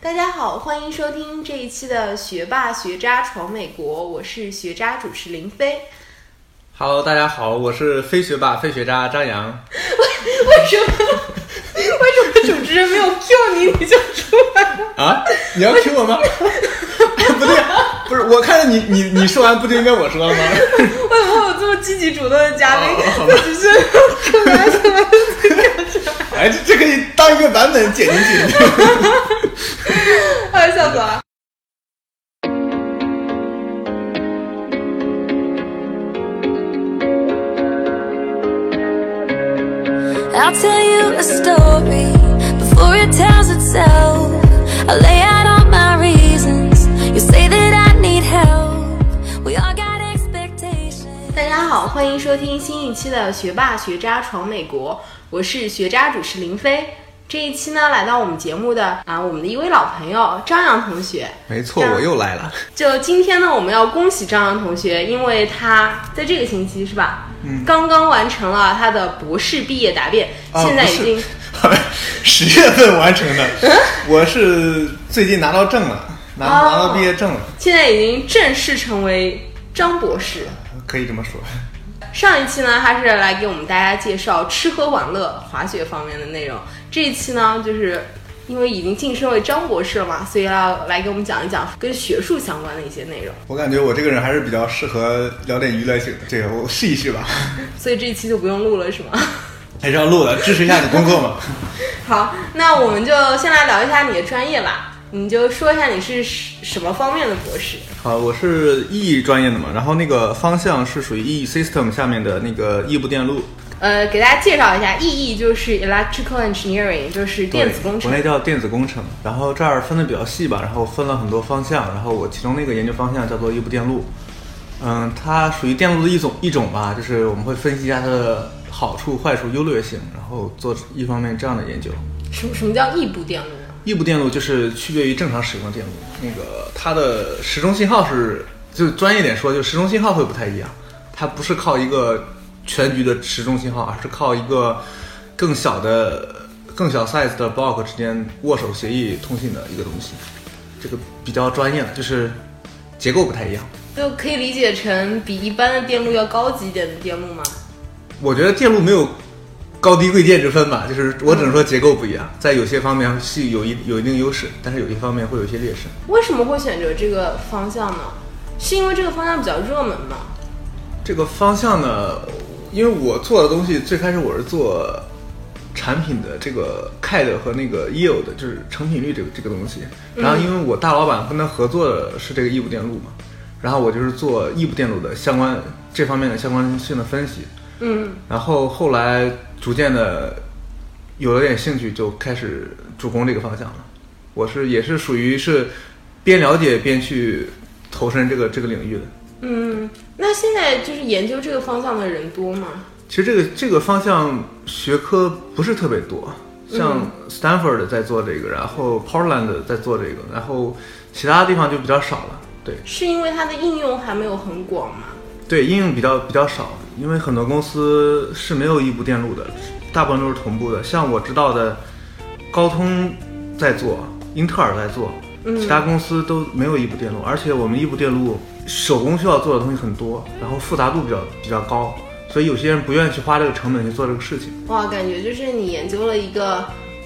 大家好，欢迎收听这一期的《学霸学渣闯美国》，我是学渣主持林飞。Hello，大家好，我是非学霸、非学渣张扬。为什么？为什么主持人没有 Q 你，你就出来了？啊？你要 Q 我吗？不对，不是，我看着你你你说完不就应该我说了吗？为什么会有这么积极主动的嘉宾？只是出来出来，哎，这这可以当一个版本剪进去。哎，笑死了。I'll tell you a story before it tells itself. I'll lay out all my reasons. You say that I need help. We all got expectations. 大家好，欢迎收听新一期的《学霸学渣闯美国》，我是学渣主持林飞。这一期呢，来到我们节目的啊，我们的一位老朋友张扬同学。没错，我又来了。就今天呢，我们要恭喜张扬同学，因为他在这个星期是吧？嗯，刚刚完成了他的博士毕业答辩，啊现在已经 十月份完成的，我是最近拿到证了，拿哦拿到毕业证了，现在已经正式成为张博士。可以这么说。上一期呢，他是来给我们大家介绍吃喝玩乐、滑雪方面的内容。这一期呢，就是因为已经晋升为张博士了嘛，所以要来给我们讲一讲跟学术相关的一些内容。我感觉我这个人还是比较适合聊点娱乐性的，这个我试一试吧。所以这一期就不用录了，是吗？还是要录的，支持一下你工作嘛。好，那我们就先来聊一下你的专业吧。你就说一下你是什么方面的博士？好，我是 E 专业的嘛，然后那个方向是属于 E System 下面的那个异步电路，呃，给大家介绍一下，EE 就是 Electrical Engineering，就是电子工程国内。叫电子工程。然后这儿分的比较细吧，然后分了很多方向，然后我其中那个研究方向叫做异步电路，嗯，它属于电路的一种一种吧，就是我们会分析一下它的好处、坏处、优劣性，然后做一方面这样的研究。什么什么叫异步电路？异步电路就是区别于正常使用的电路，那个它的时钟信号是，就专业点说，就时钟信号会不太一样，它不是靠一个全局的时钟信号，而是靠一个更小的、更小 size 的 block 之间握手协议通信的一个东西，这个比较专业了，就是结构不太一样。就可以理解成比一般的电路要高级一点的电路吗？我觉得电路没有高低贵贱之分吧，就是我只能说结构不一样，在有些方面是有一有一定优势，但是有些方面会有一些劣势。为什么会选择这个方向呢？是因为这个方向比较热门吗？这个方向呢，因为我做的东西最开始我是做产品的这个 CAD 和那个 yield，就是成品率这个这个东西。然后因为我大老板跟他合作的是这个异步电路嘛，然后我就是做异步电路的相关这方面的相关性的分析。嗯，然后后来逐渐的有了点兴趣，就开始主攻这个方向了。我是也是属于是边了解边去投身这个这个领域的。嗯，那现在就是研究这个方向的人多吗？其实这个这个方向学科不是特别多，像 Stanford 在做这个，然后 Portland 在做这个，然后其他地方就比较少了。对是因为它的应用还没有很广吗？对，应用比较比较少，因为很多公司是没有异步电路的，大部分都是同步的。像我知道的，高通在做，英特尔在做，其他公司都没有异步电路，而且我们异步电路手工需要做的东西很多，然后复杂度比较比较高，所以有些人不愿意去花这个成本去做这个事情。哇，感觉就是你研究了一个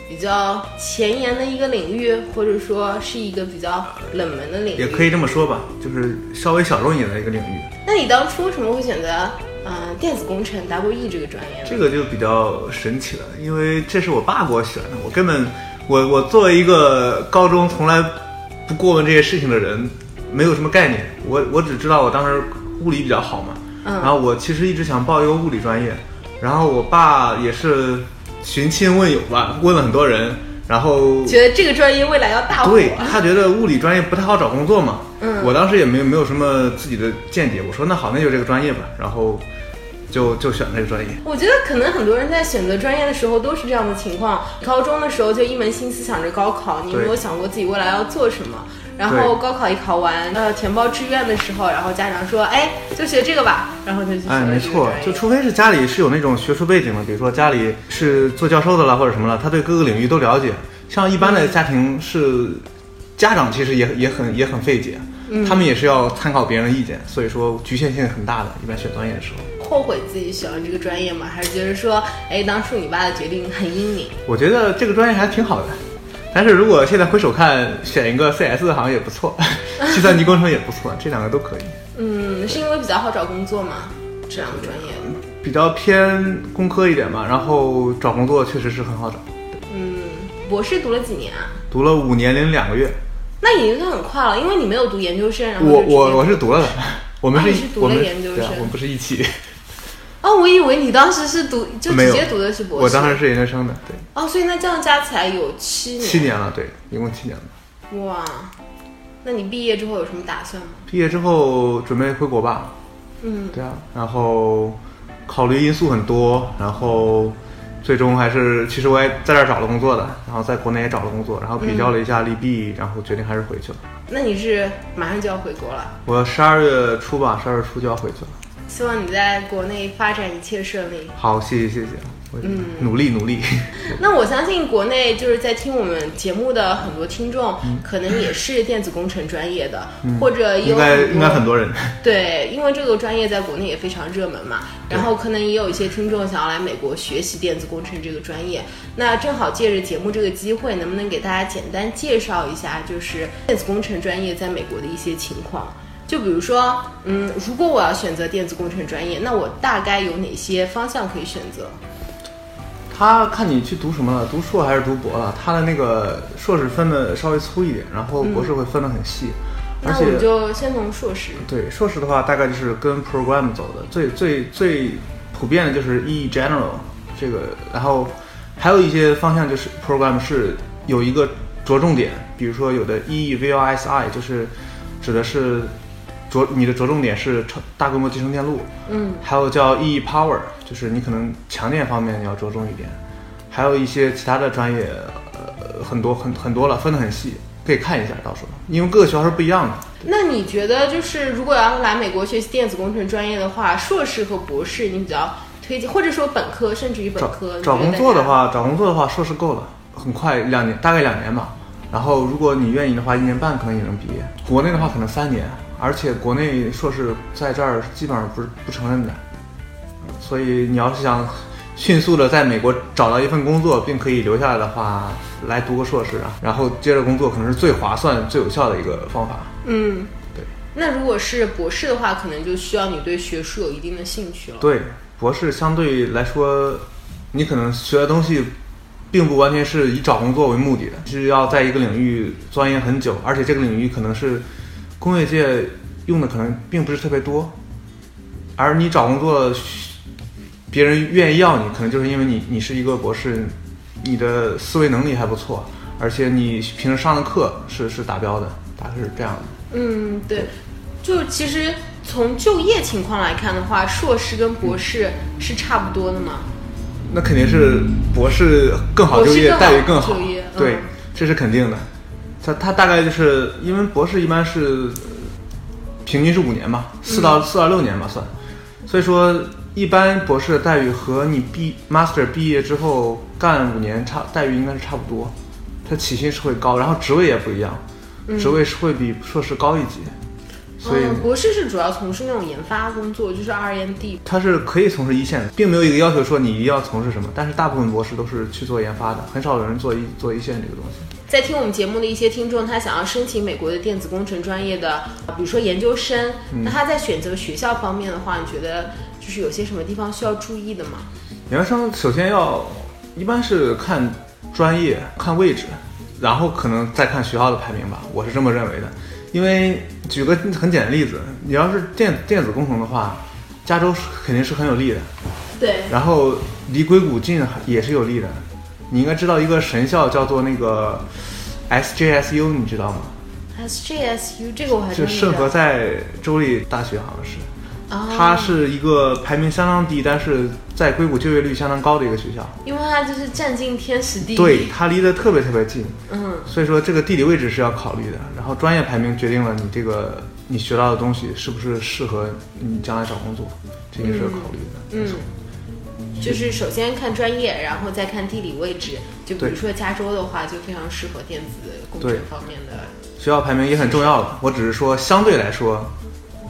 比较前沿的一个领域，或者说是一个比较冷门的领域。也可以这么说吧，就是稍微小众一点的一个领域。那你当初为什么会选择呃电子工程 WE 这个专业呢？这个就比较神奇了，因为这是我爸给我选的，我根本我我作为一个高中从来不过问这些事情的人，没有什么概念。我我只知道我当时物理比较好嘛，嗯然后我其实一直想报一个物理专业，然后我爸也是寻亲问友吧，问了很多人，然后觉得这个专业未来要大火。对他觉得物理专业不太好找工作嘛，嗯我当时也没有没有什么自己的见解，我说那好，那就这个专业吧，然后就就选了这个专业。我觉得可能很多人在选择专业的时候都是这样的情况。高中的时候就一门心思想着高考，你有没有想过自己未来要做什么？然后高考一考完，呃，填报志愿的时候，然后家长说，哎，就学这个吧，然后就去学哎，了没错就除非是家里是有那种学术背景的，比如说家里是做教授的了，或者什么了，他对各个领域都了解。像一般的家庭是家长其实也也很也很费解，他们也是要参考别人的意见，所以说局限性很大的。一般选专业的时候，后悔自己选了这个专业吗？还是觉得说，哎，当初你爸的决定很英明？我觉得这个专业还挺好的。但是如果现在回首看，选一个 CS 好像也不错，计算机工程也不错，这两个都可以。嗯，是因为比较好找工作吗？这两个专业？比较偏工科一点嘛，然后找工作确实是很好找。嗯，博士读了几年啊？读了五年零两个月。那已经算很快了，因为你没有读研究生，然后我我我是读了的，我们是啊你是读了研究生我们不是一起，哦，我以为你当时是读就直接读的是博士。我当时是研究生的，对，哦，所以那这样加起来有七年。七年了，对，一共七年了。哇，那你毕业之后有什么打算吗？毕业之后准备回国吧，嗯，对啊，然后考虑因素很多，然后最终还是，其实我也在这儿找了工作的，然后在国内也找了工作，然后比较了一下利弊，然后决定还是回去了。那你是马上就要回国了，我十二月初吧，十二月初就要回去了。希望你在国内发展一切顺利。好，谢谢谢谢，嗯努力努力。那我相信国内就是在听我们节目的很多听众，可能也是电子工程专业的，或者有应该应该很多人。对，因为这个专业在国内也非常热门嘛，然后可能也有一些听众想要来美国学习电子工程这个专业。那正好借着节目这个机会，能不能给大家简单介绍一下，就是电子工程专业在美国的一些情况？就比如说，嗯，如果我要选择电子工程专业，那我大概有哪些方向可以选择？他看你去读什么了，读硕还是读博了？他的那个硕士分的稍微粗一点，然后博士会分的很细，而那我们且就先从硕士。对硕士的话，大概就是跟 program 走的，最最最普遍的就是 E general 这个，然后还有一些方向就是 program 是有一个着重点，比如说有的 E VLSI 就是指的是着你的着重点是超大规模集成电路，嗯，还有叫 E Power，就是你可能强电方面你要着重一点，还有一些其他的专业，呃，很多很很多了，分得很细，可以看一下，到时候，因为各个学校是不一样的。那你觉得就是如果要来美国学习电子工程专业的话，硕士和博士你比较推荐，或者说本科甚至于本科？找工你觉得大家，作的话，找工作的话，硕士够了，很快两年，大概两年吧。然后如果你愿意的话，一年半可能也能毕业。国内的话可能三年，而且国内硕士在这儿基本上不是不承认的，所以你要是想迅速的在美国找到一份工作，并可以留下来的话，来读个硕士啊，然后接着工作，可能是最划算、最有效的一个方法。嗯，对。那如果是博士的话，可能就需要你对学术有一定的兴趣了。对，博士相对来说，你可能学的东西，并不完全是以找工作为目的的，是要在一个领域钻研很久，而且这个领域可能是工业界用的可能并不是特别多，而你找工作，别人愿意要你，可能就是因为你你是一个博士，你的思维能力还不错，而且你平时上的课是是达标的，大概是这样的。嗯，对，就其实从就业情况来看的话，硕士跟博士是差不多的嘛。那肯定是博士更好就业，待遇更好就业，嗯对，这是肯定的。他他大概就是因为博士一般是呃平均是五年嘛，四到嗯四到六年吧算，所以说一般博士的待遇和你毕 master 毕业之后干五年差待遇应该是差不多，他起薪是会高，然后职位也不一样，职位是会比硕士高一级，所以嗯，博士是主要从事那种研发工作，就是 R N D。他是可以从事一线的，并没有一个要求说你一定要从事什么，但是大部分博士都是去做研发的，很少有人做一做一线这个东西。在听我们节目的一些听众，他想要申请美国的电子工程专业的，比如说研究生，嗯那他在选择学校方面的话，你觉得就是有些什么地方需要注意的吗？研究生首先要，一般是看专业、看位置，然后可能再看学校的排名吧，我是这么认为的。因为举个很简单的例子，你要是电电子工程的话，加州是肯定是很有利的，对，然后离硅谷近也是有利的。你应该知道一个神校叫做那个 SJSU，你知道吗？SJSU 这个我还是真不知道。圣何塞州立大学，好像是。啊，它是一个排名相当低，但是在硅谷就业率相当高的一个学校。因为它就是占尽天时地利。对，，它离得特别特别近，嗯，所以说这个地理位置是要考虑的。然后专业排名决定了你这个你学到的东西是不是适合你将来找工作，这也是要考虑的。嗯，就是首先看专业，然后再看地理位置，就比如说加州的话，就非常适合电子工程方面的。学校排名也很重要了。我只是说相对来说，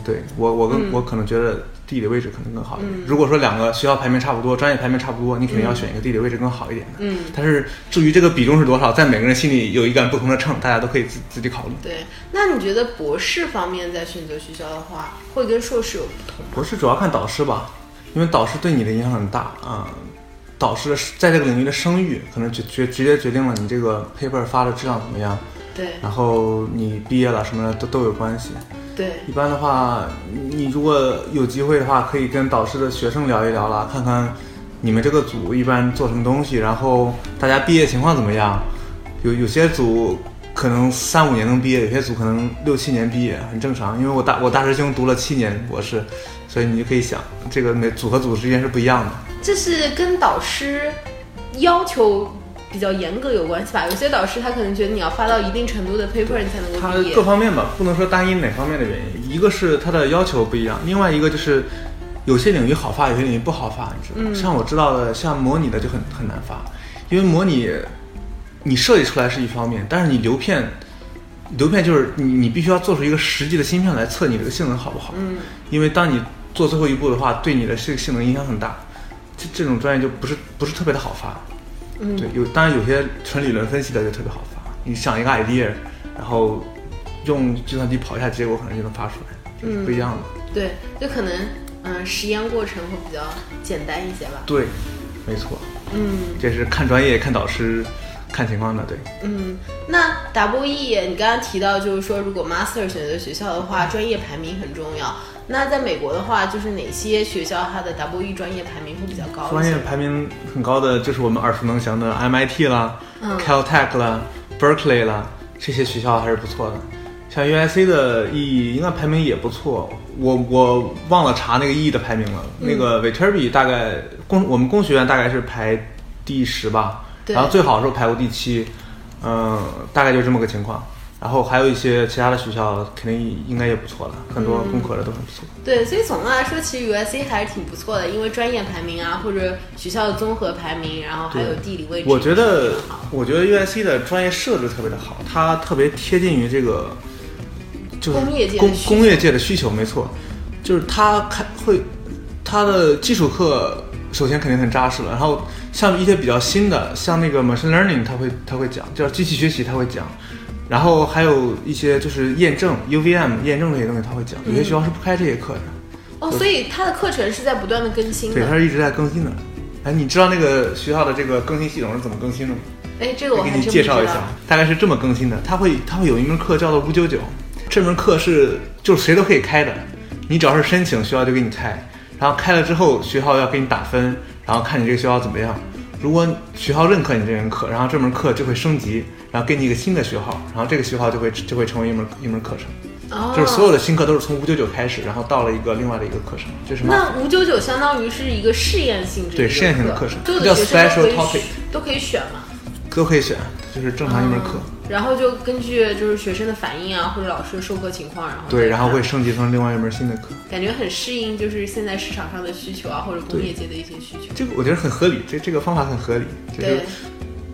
对我我跟、嗯我可能觉得地理位置可能更好一点。如果说两个学校排名差不多，专业排名差不多，你肯定要选一个地理位置更好一点的。嗯，但是至于这个比重是多少，在每个人心里有一杆不同的秤，大家都可以自自己考虑。对。那你觉得博士方面在选择学校的话，会跟硕士有不同吗？博士主要看导师吧，因为导师对你的影响很大啊、导师的在这个领域的声誉，可能决决直接决定了你这个 paper 发的质量怎么样，对然后你毕业了什么的都都有关系。对，一般的话，你如果有机会的话，可以跟导师的学生聊一聊啦，看看你们这个组一般做什么东西，然后大家毕业情况怎么样。有有些组可能三五年能毕业，有些组可能六七年毕业，很正常。因为我大我大师兄读了七年博士，所以你就可以想，这个每组和组之间是不一样的。这是跟导师要求比较严格有关系吧？有些导师他可能觉得你要发到一定程度的 paper 你才能够毕业各。方面吧，不能说单一哪方面的原因，一个是他的要求不一样，另外一个就是有些领域好发，有些领域不好发，你知道吗？像我知道的，像模拟的就很很难发，因为模拟你设计出来是一方面，但是你流片，流片就是你你必须要做出一个实际的芯片来测你这个性能好不好，嗯，因为当你做最后一步的话，对你的这个性能影响很大，这这种专业就不是不是特别的好发。嗯。对，有当然有些纯理论分析的就特别好发，你想一个 idea，然后用计算机跑一下结果，可能就能发出来，这是不一样的。对，就可能嗯实验过程会比较简单一些吧。对，没错，嗯。这是看专业、看导师、看情况的。对，嗯，那 W E 你刚刚提到就是说，如果 Master 选择学校的话，专业排名很重要。那在美国的话，就是哪些学校它的 W E 专业排名会比较高？专业排名很高的就是我们耳熟能详的 MIT 啦、嗯 Caltech 啦、Berkeley 啦，这些学校还是不错的。像 UIC 的 E 应该排名也不错，我我忘了查那个 E 的排名了。嗯那个 Viterbi 大概工我们工学院大概是排第十吧，对然后最好的时候排过第七，嗯、大概就这么个情况。然后还有一些其他的学校肯定应该也不错了，很多工科的都很不错。对，所以总的来说，其实 USC 还是挺不错的，因为专业排名啊，或者学校的综合排名，然后还有地理位置，我觉得我觉得 U S C 的专业设置特别的好，它特别贴近于这个，就是工业界的工需求。工业界的需求，没错，就是它开会，它的基础课首先肯定很扎实了，然后像一些比较新的，像那个 machine learning，它会它会讲，叫机器学习，它会讲。然后还有一些就是验证 UVM 验证这些东西，他会讲。有些学校是不开这些课的，哦，所以它的课程是在不断的更新对，它。是一直在更新的。哎，你知道那个学校的这个更新系统是怎么更新的吗？哎，这个我给你介绍一下。，大概是这么更新的。它会它会有一门课叫做五九九，这门课是就是谁都可以开的，你只要是申请，学校就给你开。然后开了之后，学校要给你打分，然后看你这个学校怎么样。如果学校认可你这门课，然后这门课就会升级，然后给你一个新的学号，然后这个学号就会就会成为一门一门课程。哦，就是所有的新课都是从五九九开始，然后到了一个另外的一个课程，就是那五九九相当于是一个试验性质对试验性的课程所有叫 special topic 都可以选嘛。都可以选，就是正常一门课。然后就根据就是学生的反应啊，或者老师的授课情况，然后对，然后会升级成另外一门新的课。感觉很适应，就是现在市场上的需求啊，或者工业界的一些需求。这个我觉得很合理，这这个方法很合理。就是对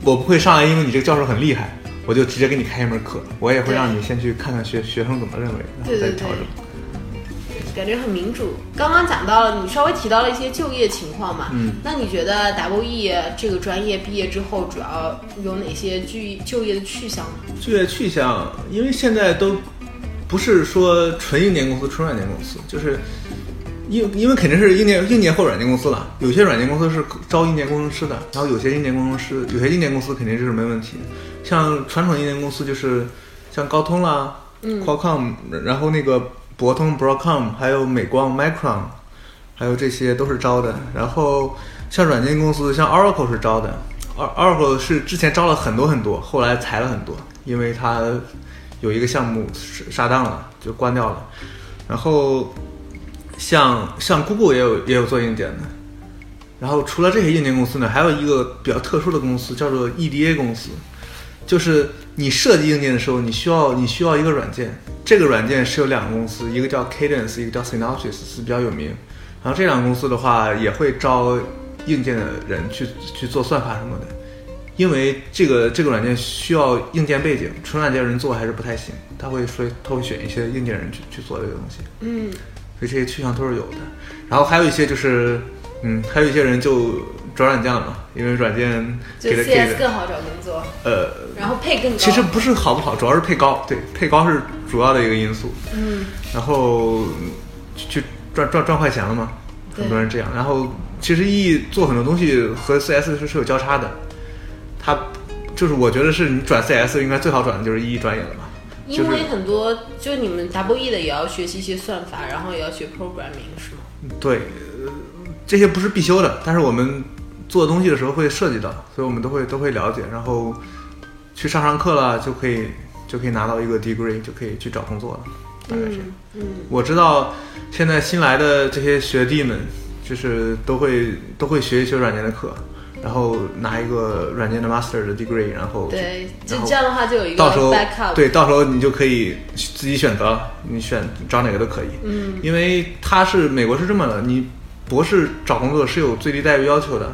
我不会上来，因为你这个教授很厉害，我就直接给你开一门课，我也会让你先去看看学学生怎么认为，然后对对对再调整。感觉很民主。刚刚讲到了，你稍微提到了一些就业情况嘛，嗯，那你觉得 W E 这个专业毕业之后，主要有哪些就就业的去向呢？就业去向，因为现在都不是说纯硬件公司、纯软件公司，就是因因为肯定是硬件硬件或软件公司了。有些软件公司是招硬件工程师的，然后有些硬件工程师，有些硬件公司肯定就是没问题。像传统硬件公司就是像高通啦、嗯 Qualcomm，然后那个博通 Broadcom，还有美光 Micron，还有这些都是招的。然后像软件公司，像 Oracle 是招的，Oracle 是之前招了很多很多，后来裁了很多，因为它有一个项目杀杀档了，就关掉了。然后像像 Google 也有也有做硬件的。然后除了这些硬件公司呢，还有一个比较特殊的公司叫做 EDA 公司，就是你设计硬件的时候，你需要你需要一个软件，这个软件是有两个公司，一个叫 Cadence，一个叫 Synopsys，是比较有名。然后这两个公司的话，也会招硬件的人去去做算法什么的。因为这个这个软件需要硬件背景，纯软件人做还是不太行，他会说他会选一些硬件人去去做这个东西，嗯，所以这些趋向都是有的。然后还有一些就是，嗯，还有一些人就转软件了嘛，因为软件就给的给 CS 的更好找工作，呃，然后配更高。其实不是好不好，主要是配高，对，配高是主要的一个因素。嗯，然后去赚赚赚快钱了嘛，很多人这样。然后其实 E 做很多东西和 CS 是是有交叉的，它就是我觉得是你转 CS 应该最好转的就是 E 专业了嘛，因为很多就你们 W E 的也要学习一些算法，然后也要学 programming 是吗？对，呃，这些不是必修的，但是我们做东西的时候会涉及到，所以我们都会都会了解，然后去上上课了就可以就可以拿到一个 degree，就可以去找工作了，大概是。嗯嗯，我知道现在新来的这些学弟们，就是都会都会学一学软件的课，然后拿一个软件的 master 的 degree，然后对，就然后这样的话就有一个到时候 backup。对，到时候你就可以自己选择了，你选找哪个都可以。嗯，因为他是美国是这么的，你博士找工作是有最低待遇要求的，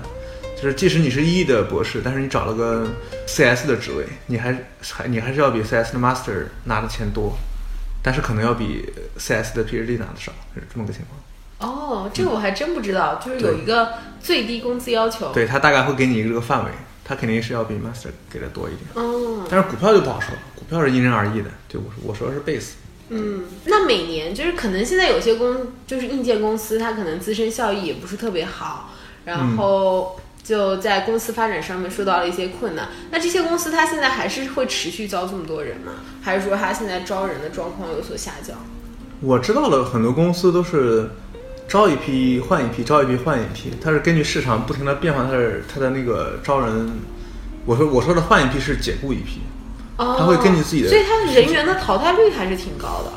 就是即使你是 E 的博士，但是你找了个 CS 的职位，你还还你还是要比 CS 的 master 拿的钱多，但是可能要比 CS 的 PhD 拿的少，是这么个情况。哦，这个我还真不知道，就是有一个最低工资要求。，对他大概会给你一个这个范围，他肯定是要比 master 给的多一点。哦，但是股票就不好说了，股票是因人而异的。对我说我说的是 base，嗯，那每年就是可能现在有些公就是硬件公司，它可能自身效益也不是特别好，然后就在公司发展上面受到了一些困难。那这些公司它现在还是会持续招这么多人吗？还是说它现在招人的状况有所下降？我知道了很多公司都是招一批换一批，招一批换一批，它是根据市场不停的变化，它是它的那个招人。我说我说的换一批是解雇一批，哦，它会根据自己的所以它的人员的淘汰率还是挺高的。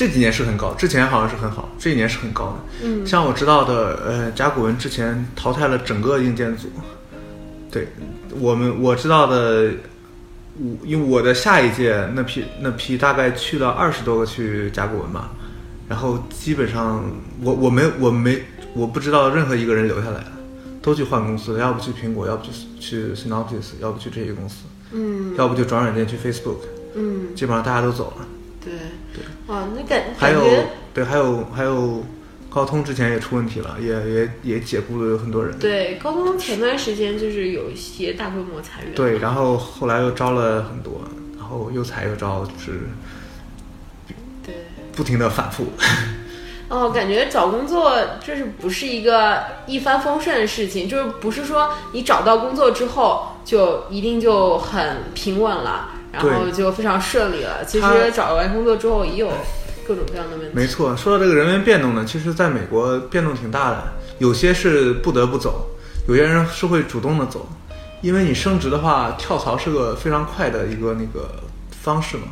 这几年是很高，之前好像是很好，这一年是很高的。嗯。像我知道的，呃，甲骨文之前淘汰了整个硬件组，对我们我知道的，我因为我的下一届那批那批大概去了二十多个去甲骨文吧，然后基本上我我没我没我不知道任何一个人留下来了，都去换公司了，要不去苹果，要不去去 Synopsys，要不去这些公司，嗯。要不就转软件去 Facebook，嗯，基本上大家都走了。对对。哇，那感还有对，还有还有高通之前也出问题了，也也也解雇了很多人。对高通前段时间就是有一些大规模裁员。对，然后后来又招了很多，然后又裁又招，就是对。不停的反复。哦，感觉找工作就是不是一个一帆风顺的事情，就是不是说你找到工作之后就一定就很平稳了，然后就非常顺利了。其实找完工作之后也有各种各样的问题。没错，说到这个人员变动呢，其实在美国变动挺大的，有些是不得不走，有些人是会主动的走，因为你升职的话，跳槽是个非常快的一个那个方式嘛，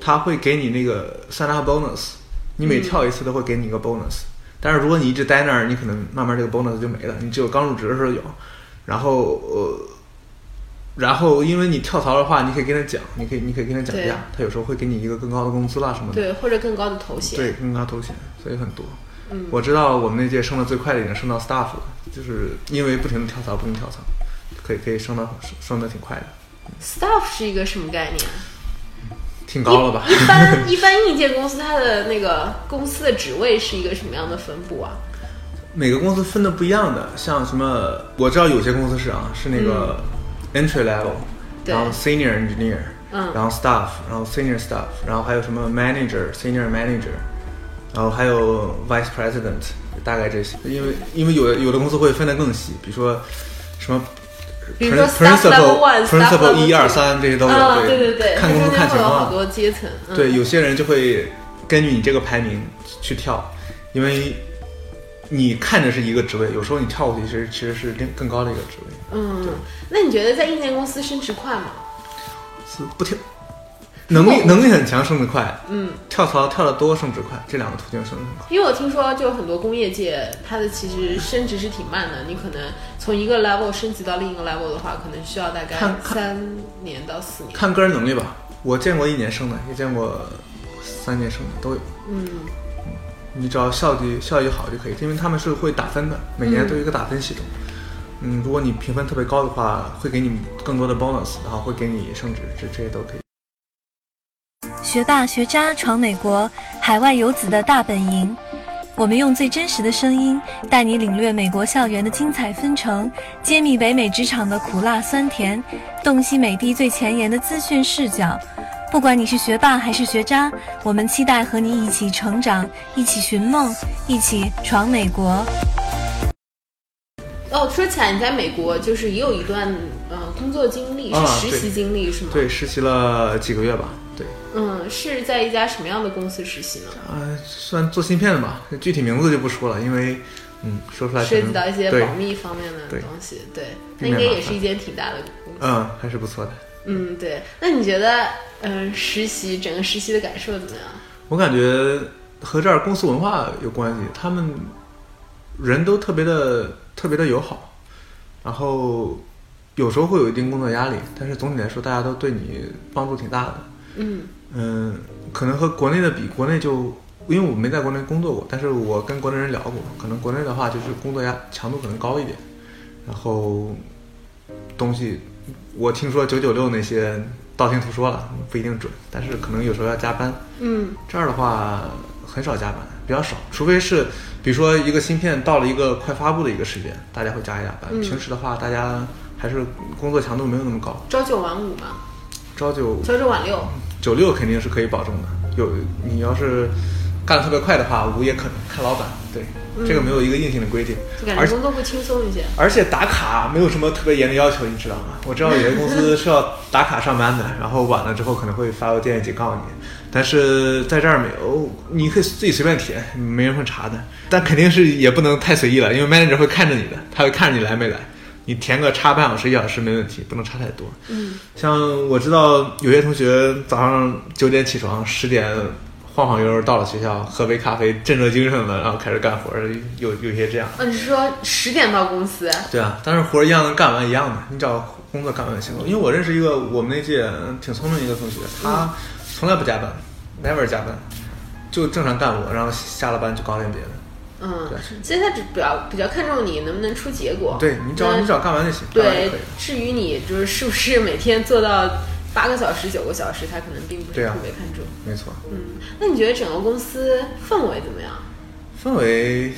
他会给你那个三大 bonus，你每跳一次都会给你一个 bonus，、但是如果你一直待那儿，你可能慢慢这个 bonus 就没了，你只有刚入职的时候有，然后呃。然后，因为你跳槽的话，你可以跟他讲，你可以，你可以跟他讲价，他有时候会给你一个更高的工资啦什么的。对，或者更高的头衔。对，更高头衔，所以很多。嗯我知道我们那届升的最快的已经升到 staff 了，就是因为不停的跳槽，不停跳槽，可以可以升到升升的挺快的，Staff 是一个什么概念？挺高了吧？一般 一般硬件公司它的那个公司的职位是一个什么样的分布啊？每个公司分的不一样的，像什么我知道有些公司是啊，是那个 entry level，、然后 senior engineer，嗯然后 staff，然后 senior staff，然后还有什么 manager、senior manager，然后还有 vice president，大概这些。因为因为有的有的公司会分得更细，比如说什么。principal level 一二三这些都有，啊，对对对，看公司看情况。多阶层。嗯、对，有些人就会根据你这个排名去跳，因为你看着是一个职位，有时候你跳过去其实其实是更更高的一个职位，嗯，那你觉得在硬件公司升职快吗？是不跳，能力能力很强，升得快，嗯，跳槽跳得多，升职快，这两个途径升得很快。因为我听说，就很多工业界，它的其实升职是挺慢的。你可能从一个 level 升级到另一个 level 的话，可能需要大概三年到四年。看个人能力吧，我见过一年升的，也见过三年升的，都有。嗯，你只要效率效益好就可以，因为他们是会打分的，每年都有一个打分系统。嗯，如果你评分特别高的话，会给你更多的 bonus，然后会给你升职，这这些都可以。学霸学渣闯美国，海外游子的大本营。我们用最真实的声音，带你领略美国校园的精彩纷呈，揭秘北美职场的苦辣酸甜，洞悉美帝最前沿的资讯视角。不管你是学霸还是学渣，我们期待和你一起成长，一起寻梦，一起闯美国。哦，说起来，你在美国就是也有一段呃工作经历，啊是实习经历是吗？对，实习了几个月吧。对，嗯，是在一家什么样的公司实习呢？呃，算做芯片的吧，具体名字就不说了，因为嗯，说出来涉及到一些保密方面的东西，对，那应该也是一间挺大的公司。嗯，还是不错的。嗯，对。那你觉得，嗯、实习整个实习的感受怎么样？我感觉和这儿公司文化有关系，他们人都特别的特别的友好，然后有时候会有一定工作压力，但是总体来说大家都对你帮助挺大的。嗯嗯，可能和国内的比，国内就因为我没在国内工作过，但是我跟国内人聊过，可能国内的话就是工作压强度可能高一点，然后东西我听说九九六那些道听途说了，不一定准，但是可能有时候要加班。嗯这儿的话很少加班，比较少，除非是比如说一个芯片到了一个快发布的一个时间，大家会加一加班。嗯平时的话，大家还是工作强度没有那么高，朝九晚五嘛，朝九朝九晚六。九六肯定是可以保证的。有你要是干得特别快的话，五也可能看老板。对，这个没有一个硬性的规定就，感觉工作会轻松一些。而且打卡没有什么特别严的要求，你知道吗？我知道有些公司 是要打卡上班的，然后晚了之后可能会发邮件警告你，但是在这儿没有，你可以自己随便填，没人会查的。但肯定是也不能太随意了，因为 manager 会看着你的，他会看着你来没来。你填个差半小时一小时没问题，不能差太多。嗯，像我知道有些同学早上九点起床，十点晃晃悠悠到了学校，喝杯咖啡，振作精神了，然后开始干活儿，有有些这样。哦，你是说十点到公司？对啊，但是活儿一样能干完一样的，你只要工作干完就行了。因为我认识一个我们那届挺聪明的一个同学，他从来不加班，never 加班，就正常干活，然后下了班就搞点别的。嗯对，所以他只比较比较看重你能不能出结果。对你只要你只要干完就行，对至于你就是是不是每天做到八个小时、九个小时，他可能并不是特别看重。没错，嗯，那你觉得整个公司氛围怎么样？氛围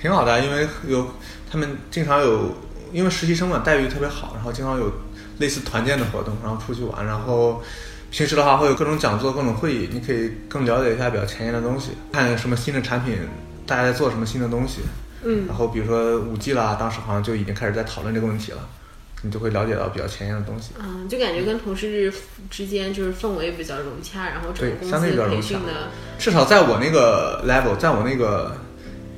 挺好的，因为有他们经常有，因为实习生嘛待遇特别好，然后经常有类似团建的活动，然后出去玩，然后平时的话会有各种讲座、各种会议，你可以更了解一下比较前沿的东西，看什么新的产品，大家在做什么新的东西。嗯然后比如说五 G 啦，当时好像就已经开始在讨论这个问题了，你就会了解到比较前沿的东西。嗯，就感觉跟同事之间就是氛围比较融洽，然后整个对，公相对比较司培融洽训的，。至少在我那个 level，在我那个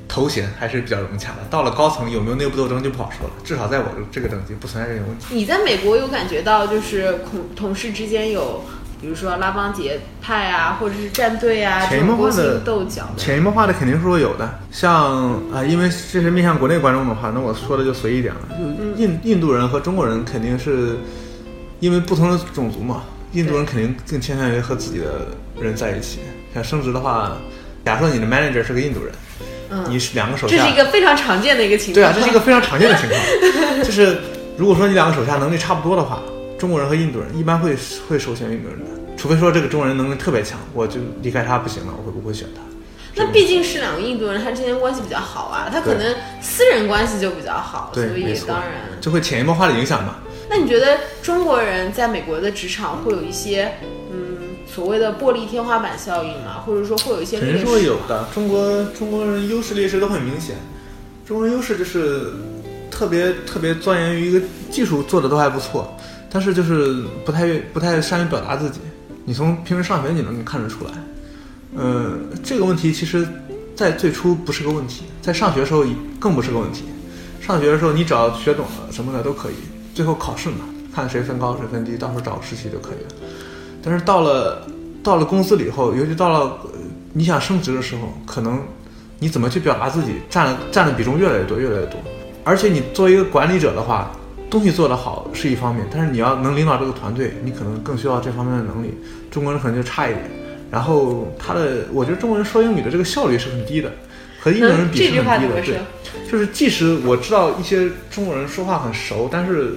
头衔还是比较融洽的。到了高层有没有内部斗争就不好说了。至少在我这个等级不存在这些问题。你在美国有感觉到就是同同事之间有，比如说拉帮结派啊，或者是战队啊，这潜移默化的心斗角的。潜移默化的肯定是会有的。像啊、因为这是面向国内观众的话，那我说的就随意一点了。就印印度人和中国人肯定是因为不同的种族嘛，印度人肯定更倾向于和自己的人在一起。像升职的话，假如说你的 manager 是个印度人，嗯你是两个手下，这是一个非常常见的一个情况。对啊，这是一个非常常见的情况，就是如果说你两个手下能力差不多的话，中国人和印度人一般会会首选印度人的，除非说这个中国人能力特别强，我就离开他不行了，我会不会选他？那毕竟是两个印度人，他之间关系比较好啊，他可能私人关系就比较好，所以当然。就会潜移默化的影响嘛。那你觉得中国人在美国的职场会有一些嗯所谓的玻璃天花板效应吗？或者说会有一些劣势？肯定是会有的。中国中国人优势劣势都很明显。中国人优势就是特别特别钻研于一个技术做的都还不错，但是就是不太不太善于表达自己。你从平时上学你能看得出来。呃，这个问题其实，在最初不是个问题，在上学的时候更不是个问题。上学的时候你只要学懂了什么的都可以，最后考试嘛，看谁分高谁分低，到时候找个实习就可以了。但是到了到了公司里以后，尤其到了呃你想升职的时候，可能你怎么去表达自己，占了占的比重越来越多，越来越多。而且你作为一个管理者的话，东西做得好是一方面，但是你要能领导这个团队，你可能更需要这方面的能力。中国人可能就差一点。然后他的，我觉得中国人说英语的这个效率是很低的。和印度人比是很低的。对，？就是即使我知道一些中国人说话很熟，但是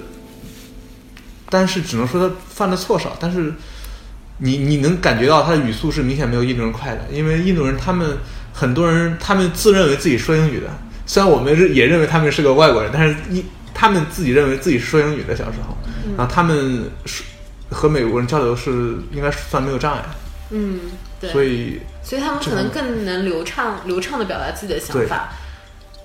但是只能说他犯的错少，但是你你能感觉到他的语速是明显没有印度人快的，因为印度人他们很多人他们自认为自己说英语的，虽然我们是也认为他们是个外国人，但是一他们自己认为自己是说英语的小时候，然后他们是和美国人交流是应该算没有障碍，嗯，对，所以所以他们可能更能流畅流畅的表达自己的想法。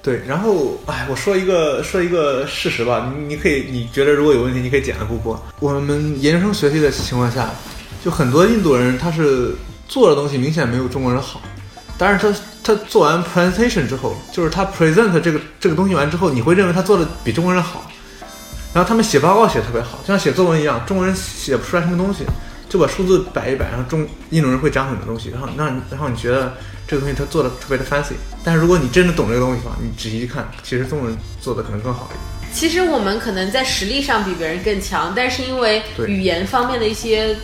对，然后，哎，我说一个说一个事实吧，你你可以，你觉得如果有问题，你可以剪了不播。我们研究生学习的情况下，就很多印度人他是做的东西明显没有中国人好，但是他他做完 presentation 之后，就是他 present 这个这个东西完之后，你会认为他做的比中国人好。然后他们写报告写得特别好，就像写作文一样，中国人写不出来什么东西，就把数字摆一摆，然后中印度人会讲很多东西，然后让你然后你觉得这个东西他做的特别的 fancy，但是如果你真的懂这个东西的话，你仔细一看，其实中国人做的可能更好一点。其实我们可能在实力上比别人更强，但是因为语言方面的一些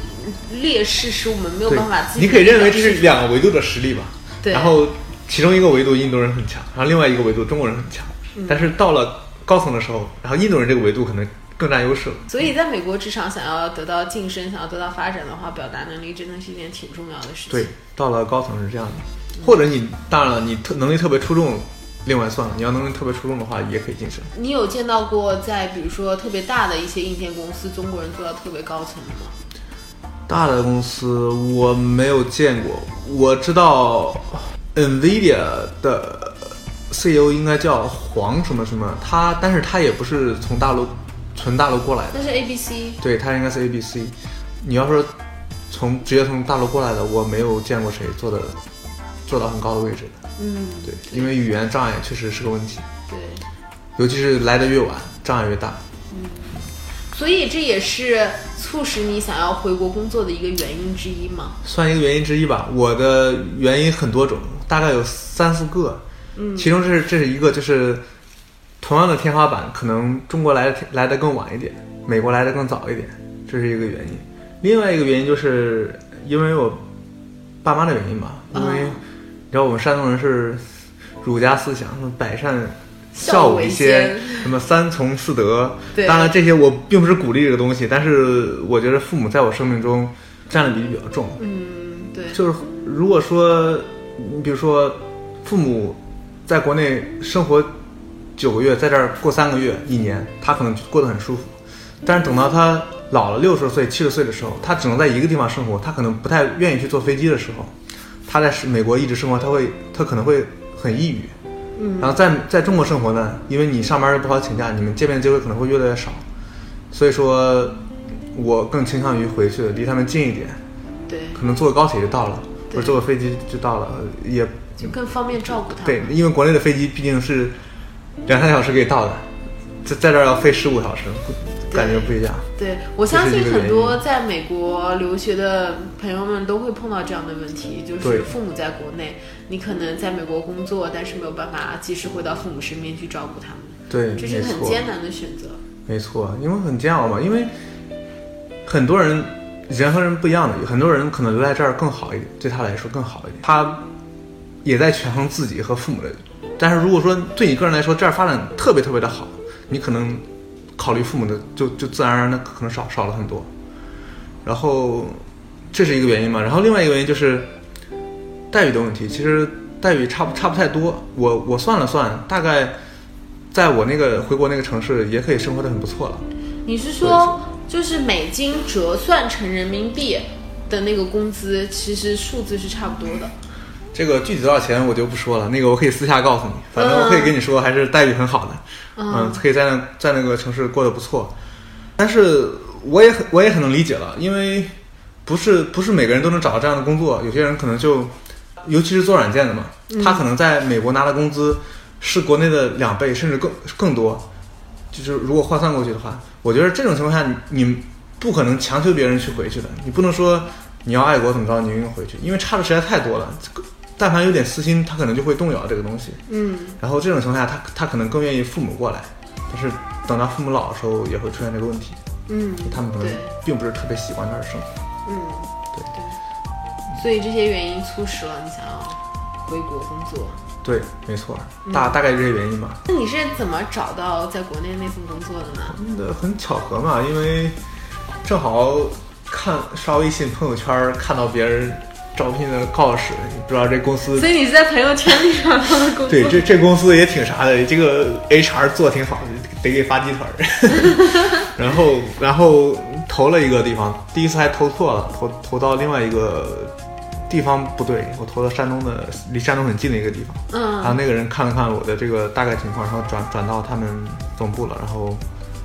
劣势，使我们没有办法自己你可以认为这是两个维度的实力吧。对，然后其中一个维度印度人很强，然后另外一个维度中国人很强，嗯但是到了高层的时候，然后印度人这个维度可能更占优势了。所以在美国职场想要得到晋升、想要得到发展的话，表达能力真的是一件挺重要的事情。对，到了高层是这样的，或者你当然了，你特能力特别出众，另外算了，你要能力特别出众的话，也可以晋升。你有见到过在比如说特别大的一些硬件公司，中国人做到特别高层的吗？大的公司我没有见过，我知道 NVIDIA 的 CEO 应该叫黄什么什么，他但是他也不是从大陆纯大陆过来的，那是 A B C，对他应该是 ABC。你要说从直接从大陆过来的，我没有见过谁做的做到很高的位置的。嗯，对，因为语言障碍确实是个问题，对，尤其是来的越晚，障碍越大。所以这也是促使你想要回国工作的一个原因之一吗。算一个原因之一吧。我的原因很多种，大概有三四个。嗯，其中这是这是一个，就是同样的天花板，可能中国来的来的更晚一点，美国来的更早一点，这是一个原因。另外一个原因就是因为我爸妈的原因吧，因为、哦你知道我们山东人是儒家思想，百善孝孝为先，什么三从四德。当然这些我并不是鼓励这个东西，但是我觉得父母在我生命中占的比例比较重。嗯，对，就是如果说，你比如说，父母在国内生活九个月，在这儿过三个月、一年，他可能过得很舒服。但是等到他老了六十岁、七十岁的时候，他只能在一个地方生活，他可能不太愿意去坐飞机的时候，他在美国一直生活，他会他可能会很抑郁。嗯然后在在中国生活呢，因为你上班又不好请假，你们见面机会可能会越来越少，所以说，我更倾向于回去，离他们近一点。对，可能坐个高铁就到了，或者坐个飞机就到了，也就更方便照顾他。对，因为国内的飞机毕竟是两三小时可以到的，在在这儿要飞十五小时，感觉不一样。对，我相信很多在美国留学的朋友们都会碰到这样的问题，就是父母在国内，你可能在美国工作，但是没有办法及时回到父母身边去照顾他们，对，这是，很艰难的选择。没错，因为很煎熬嘛，因为很多人人和人不一样的，很多人可能留在这儿更好一点，对他来说更好一点，他也在权衡自己和父母的。但是如果说对你个人来说这儿发展特别特别的好，你可能考虑父母的就就自然而然的可能少少了很多。然后这是一个原因嘛，然后另外一个原因就是待遇的问题，其实待遇差不差不太多。我我算了算，大概在我那个回国那个城市也可以生活的很不错了。你是说，就是美金折算成人民币的那个工资，其实数字是差不多的。这个具体多少钱我就不说了，那个我可以私下告诉你。反正我可以跟你说，还是待遇很好的，嗯，可以在那在那个城市过得不错。但是我也很我也很能理解了，因为不是不是每个人都能找到这样的工作，有些人可能就，尤其是做软件的嘛，他可能在美国拿的工资是国内的两倍甚至更更多。就是如果换算过去的话，我觉得这种情况下，你你不可能强求别人去回去的，你不能说你要爱国怎么着，你就应该回去，因为差的实在太多了。这个但凡有点私心，他可能就会动摇这个东西。嗯，然后这种情况下，他他可能更愿意父母过来，但是等到父母老的时候，也会出现这个问题。嗯，他们可能，并不是特别喜欢那儿生活。嗯，对对，所以这些原因促使了你想要回国工作。对，没错，大大概这些原因吧。那你是怎么找到在国内那份工作的呢？那很巧合嘛，因为正好看刷微信朋友圈看到别人招聘的告示，你不知道这公司所以你是在朋友圈里找到的？对这这公司也挺啥的，这个 HR 做的挺好的，得给发鸡腿儿。然后然后投了一个地方，第一次还投错了，投投到另外一个地方不对，我投到山东的离山东很近的一个地方。嗯然后那个人看了看我的这个大概情况，然后转转到他们总部了，然后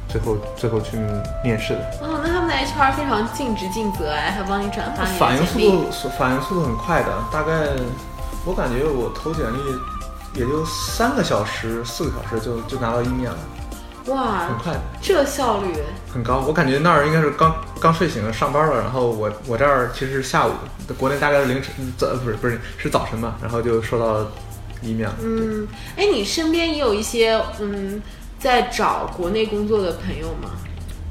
最后最后去面试的。哦，那他们的 HR 非常尽职尽责哎，还帮你转发你反应速。度反应速度很快的，大概我感觉我投简历也就三个小时、四个小时就就拿到一面了，哇很，快的，这效率，很高。我感觉那儿应该是刚刚睡醒了上班了，然后我我这儿其实是下午，国内大概是凌晨早不是不是是早晨吧，然后就收到一面了。嗯，哎，你身边也有一些嗯在找国内工作的朋友吗？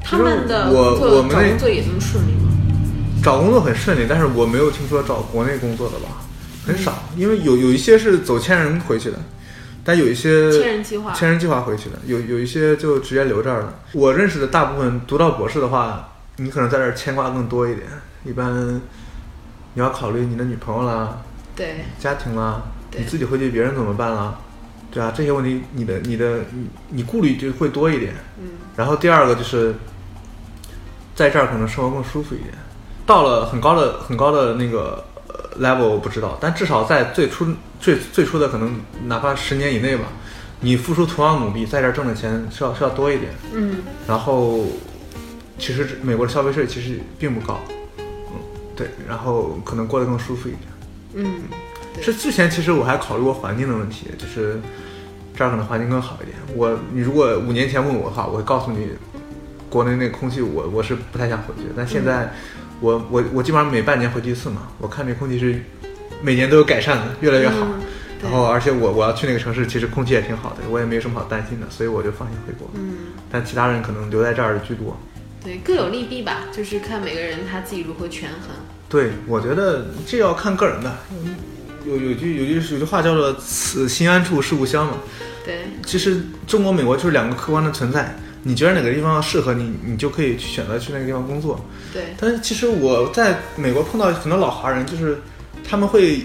他们的我我们那找工作也这么顺利吗？找工作很顺利，但是我没有听说找国内工作的吧，很少，因为有有一些是走千人回去的，但有一些千人计划千人计划回去的，有有一些就直接留这儿了。我认识的大部分读到博士的话，你可能在这儿牵挂更多一点，一般你要考虑你的女朋友啦、对，家庭啦，你自己回去别人怎么办啦？对啊，这些问题你的你的你你顾虑就会多一点。嗯，然后第二个就是，在这儿可能生活更舒服一点。到了很高的很高的那个呃 level 我不知道，但至少在最初最最初的可能哪怕十年以内吧，你付出同样努力，在这儿挣的钱是要是要多一点。嗯，然后其实美国的消费税其实并不高，嗯，对，然后可能过得更舒服一点。嗯，对是之前其实我还考虑过环境的问题，就是这儿可能环境更好一点。我你如果五年前问我的话，我会告诉你，国内那个空气我我是不太想回去。但现在我我我基本上每半年回去一次嘛，我看那空气是每年都有改善的，越来越好。嗯然后而且我我要去那个城市，其实空气也挺好的，我也没有什么好担心的，所以我就放心回国。嗯，但其他人可能留在这儿的居多。对，各有利弊吧，就是看每个人他自己如何权衡。对，我觉得这要看个人的。有有句有句有句话叫做“此心安处是故乡”嘛。对，其实中国、美国就是两个客观的存在。你觉得哪个地方适合你，你就可以去选择去那个地方工作。对，但是其实我在美国碰到很多老华人，就是他们会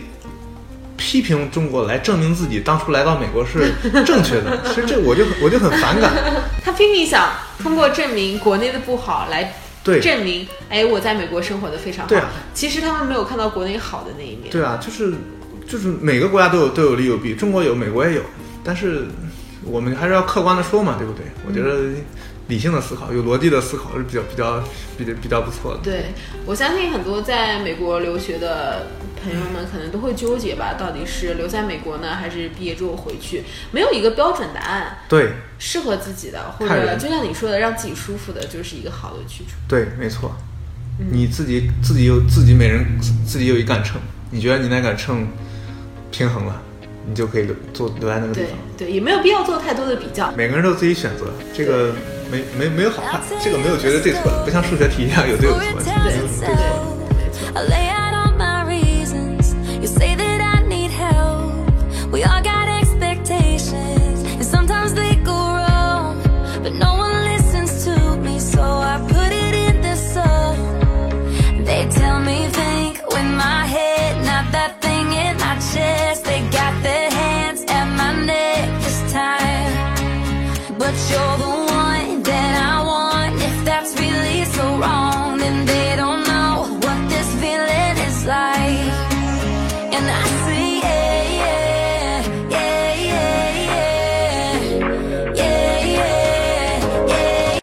批评中国来证明自己当初来到美国是正确的。其实这我就很我就很反感。他拼命想通过证明国内的不好来对证明，哎，我在美国生活的非常好。对啊其实他们没有看到国内好的那一面。对啊，就是就是每个国家都有都有利有弊，中国有，美国也有，但是我们还是要客观的说嘛，对不对？我觉得理性的思考，有逻辑的思考是比较比较比较比较不错的。对，我相信很多在美国留学的朋友们可能都会纠结吧，到底是留在美国呢，还是毕业之后回去？没有一个标准答案，对适合自己的，或者就像你说的，让自己舒服的，就是一个好的去处。对，没错。你自己自己有自己每人自己有一杆秤，你觉得你那杆秤平衡了，你就可以留做留在那个地方。对，也没有必要做太多的比较。每个人都有自己选择，这个没没没有好坏，这个没有觉得对错，不像数学题一样有对有错。没有对错